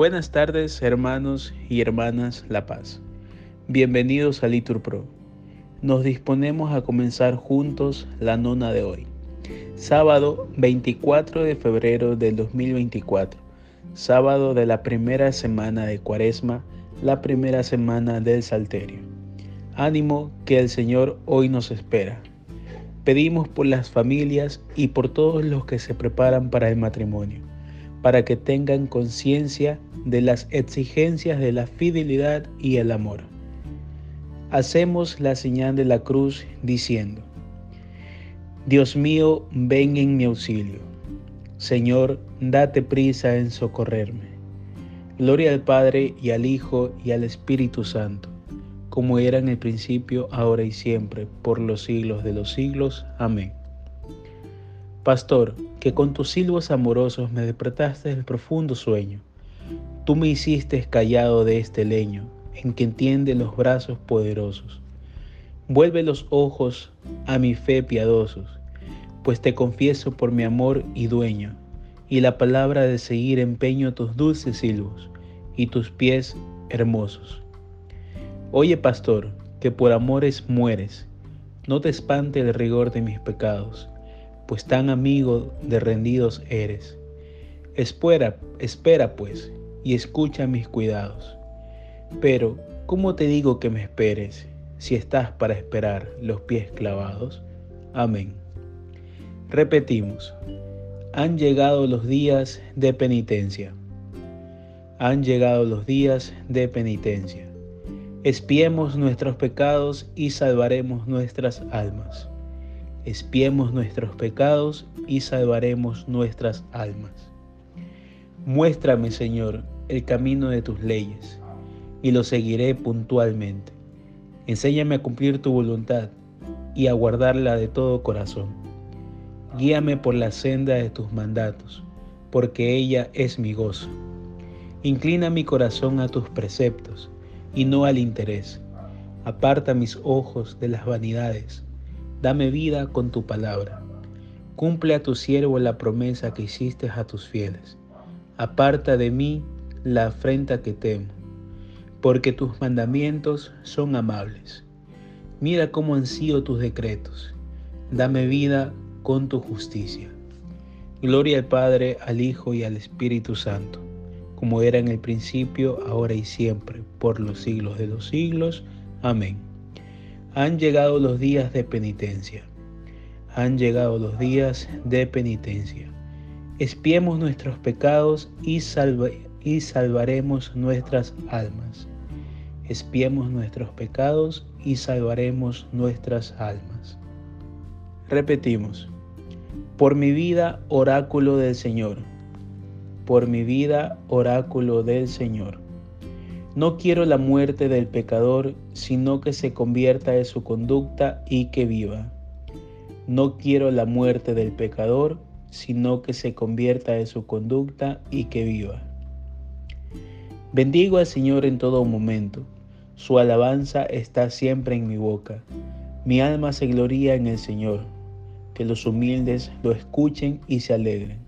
Buenas tardes, hermanos y hermanas La Paz. Bienvenidos a Litur Pro. Nos disponemos a comenzar juntos la nona de hoy. Sábado 24 de febrero del 2024. Sábado de la primera semana de Cuaresma, la primera semana del Salterio. Ánimo que el Señor hoy nos espera. Pedimos por las familias y por todos los que se preparan para el matrimonio para que tengan conciencia de las exigencias de la fidelidad y el amor. Hacemos la señal de la cruz diciendo, Dios mío, ven en mi auxilio. Señor, date prisa en socorrerme. Gloria al Padre y al Hijo y al Espíritu Santo, como era en el principio, ahora y siempre, por los siglos de los siglos. Amén. Pastor, que con tus silbos amorosos me despertaste del profundo sueño. Tú me hiciste callado de este leño, en que entiende los brazos poderosos. Vuelve los ojos a mi fe piadosos, pues te confieso por mi amor y dueño, y la palabra de seguir empeño tus dulces silbos y tus pies hermosos. Oye, pastor, que por amores mueres, no te espante el rigor de mis pecados pues tan amigo de rendidos eres. Espera, espera pues, y escucha mis cuidados. Pero, ¿cómo te digo que me esperes, si estás para esperar los pies clavados? Amén. Repetimos, han llegado los días de penitencia. Han llegado los días de penitencia. Espiemos nuestros pecados y salvaremos nuestras almas espiemos nuestros pecados y salvaremos nuestras almas. Muéstrame, Señor, el camino de tus leyes, y lo seguiré puntualmente. Enséñame a cumplir tu voluntad y a guardarla de todo corazón. Guíame por la senda de tus mandatos, porque ella es mi gozo. Inclina mi corazón a tus preceptos y no al interés. Aparta mis ojos de las vanidades Dame vida con tu palabra. Cumple a tu siervo la promesa que hiciste a tus fieles. Aparta de mí la afrenta que temo, porque tus mandamientos son amables. Mira cómo ansío tus decretos. Dame vida con tu justicia. Gloria al Padre, al Hijo y al Espíritu Santo, como era en el principio, ahora y siempre, por los siglos de los siglos. Amén. Han llegado los días de penitencia. Han llegado los días de penitencia. Espiemos nuestros pecados y, y salvaremos nuestras almas. Espiemos nuestros pecados y salvaremos nuestras almas. Repetimos. Por mi vida, oráculo del Señor. Por mi vida, oráculo del Señor. No quiero la muerte del pecador, sino que se convierta en su conducta y que viva. No quiero la muerte del pecador, sino que se convierta en su conducta y que viva. Bendigo al Señor en todo momento. Su alabanza está siempre en mi boca. Mi alma se gloría en el Señor. Que los humildes lo escuchen y se alegren.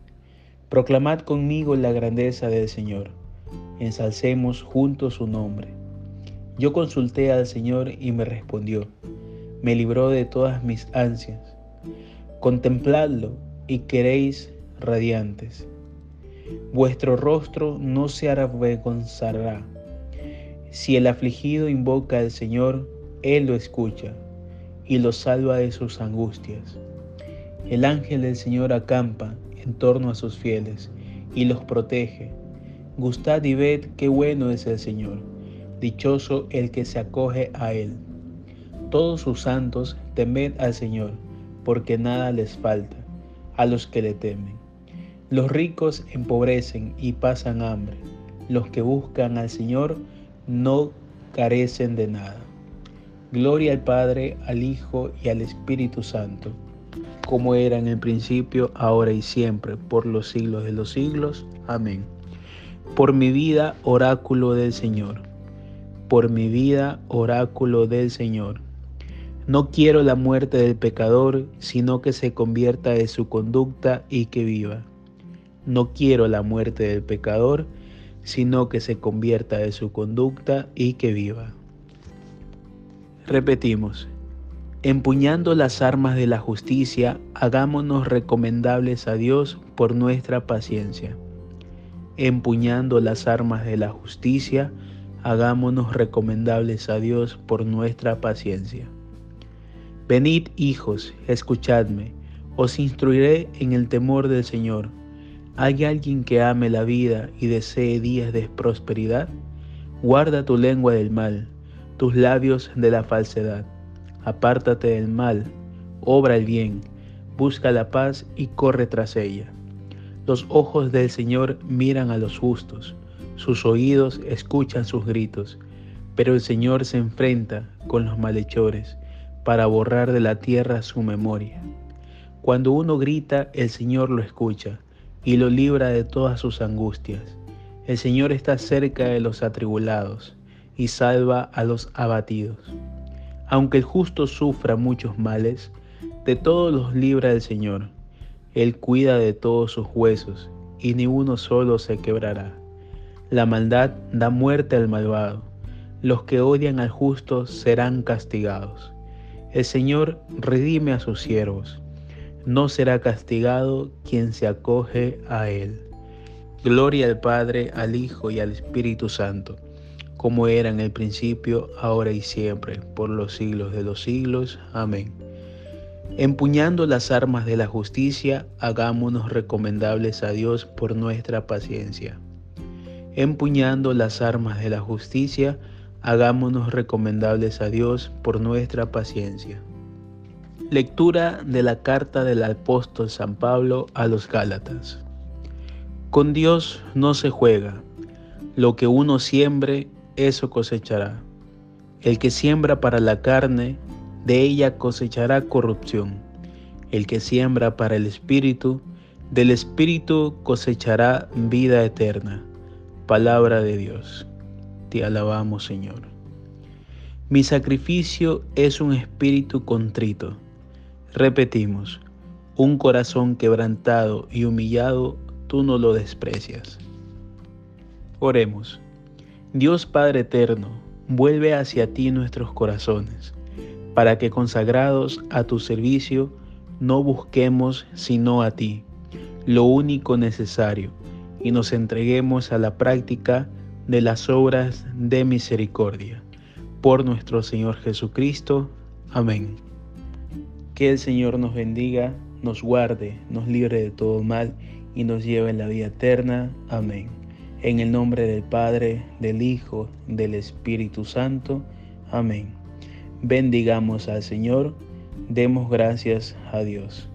Proclamad conmigo la grandeza del Señor ensalcemos juntos su nombre. Yo consulté al Señor y me respondió, me libró de todas mis ansias. Contempladlo y queréis radiantes. Vuestro rostro no se avergonzará. Si el afligido invoca al Señor, Él lo escucha y lo salva de sus angustias. El ángel del Señor acampa en torno a sus fieles y los protege Gustad y ved qué bueno es el Señor, dichoso el que se acoge a Él. Todos sus santos temed al Señor, porque nada les falta a los que le temen. Los ricos empobrecen y pasan hambre, los que buscan al Señor no carecen de nada. Gloria al Padre, al Hijo y al Espíritu Santo, como era en el principio, ahora y siempre, por los siglos de los siglos. Amén. Por mi vida, oráculo del Señor. Por mi vida, oráculo del Señor. No quiero la muerte del pecador, sino que se convierta de su conducta y que viva. No quiero la muerte del pecador, sino que se convierta de su conducta y que viva. Repetimos, empuñando las armas de la justicia, hagámonos recomendables a Dios por nuestra paciencia. Empuñando las armas de la justicia, hagámonos recomendables a Dios por nuestra paciencia. Venid, hijos, escuchadme, os instruiré en el temor del Señor. ¿Hay alguien que ame la vida y desee días de prosperidad? Guarda tu lengua del mal, tus labios de la falsedad. Apártate del mal, obra el bien, busca la paz y corre tras ella. Los ojos del Señor miran a los justos, sus oídos escuchan sus gritos, pero el Señor se enfrenta con los malhechores para borrar de la tierra su memoria. Cuando uno grita, el Señor lo escucha y lo libra de todas sus angustias. El Señor está cerca de los atribulados y salva a los abatidos. Aunque el justo sufra muchos males, de todos los libra el Señor. Él cuida de todos sus huesos y ni uno solo se quebrará. La maldad da muerte al malvado. Los que odian al justo serán castigados. El Señor redime a sus siervos no será castigado quien se acoge a él. Gloria al Padre, al Hijo y al Espíritu Santo, como era en el principio, ahora y siempre, por los siglos de los siglos. Amén. Empuñando las armas de la justicia, hagámonos recomendables a Dios por nuestra paciencia. Empuñando las armas de la justicia, hagámonos recomendables a Dios por nuestra paciencia. Lectura de la carta del apóstol San Pablo a los Gálatas. Con Dios no se juega. Lo que uno siembre, eso cosechará. El que siembra para la carne, de ella cosechará corrupción. El que siembra para el Espíritu, del Espíritu cosechará vida eterna. Palabra de Dios. Te alabamos, Señor. Mi sacrificio es un espíritu contrito Repetimos, un corazón quebrantado y humillado, tú no lo desprecias. Oremos. Dios Padre Eterno, vuelve hacia ti nuestros corazones, para que consagrados a tu servicio, no busquemos sino a ti, lo único necesario, y nos entreguemos a la práctica de las obras de misericordia. Por nuestro Señor Jesucristo. Amén. Que el Señor nos bendiga, nos guarde, nos libre de todo mal y nos lleve en la vida eterna. Amén. En el nombre del Padre, del Hijo, del Espíritu Santo. Amén. Bendigamos al Señor, demos gracias a Dios.